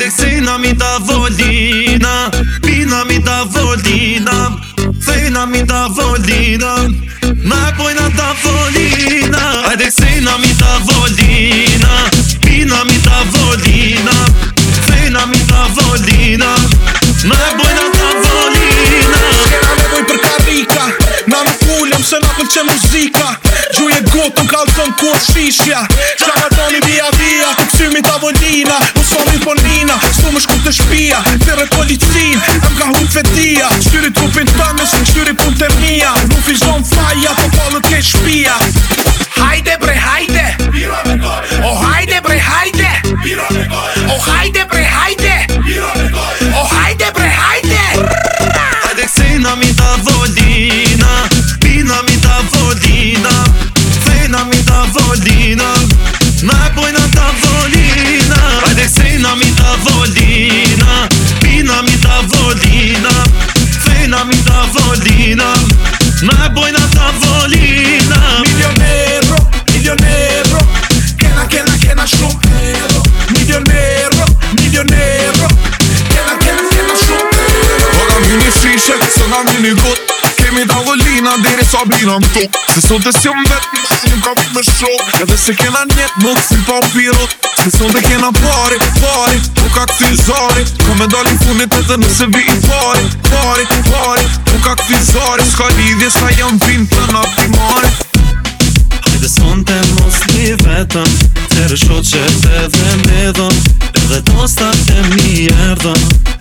Dexena mi ta Pina mi ta Fejna mi ta volina Na pojna ta volina Dexena mi ta pëlqe muzika Gjuje gotë më kalë të në kur shishja Qa ka të një bia bia Të pësimi të avodina Më së një ponina Së më shku të shpia Të rë policin E më ka hujt vetia Shtyri trupin të nësë Shtyri pun të mija Nuk i zonë faja Të polë të kej shpia Shtyri të të nësë Homem da Volina, na boi na tavolina. Milioneiro, milioneiro, kena, kena, kena, chumpero. Milioneiro, milioneiro, kena, kena, kena, chumpero. Ona mini slišek, so nam mini god. Jemi të avullina diri sa bina më tuk Se sot e si më vetë një kam me shok Edhe se kena njetë më si pa u Se sot e kena pari, pari U ka këti zari Ka me dalin funit edhe nëse vi i pari Pari, pari U ka këti zari Ska lidhje sa jam vin të na primari Hajde s'on të mos një vetën Tere shoqet dhe me dhën Edhe tosta e mi erdhën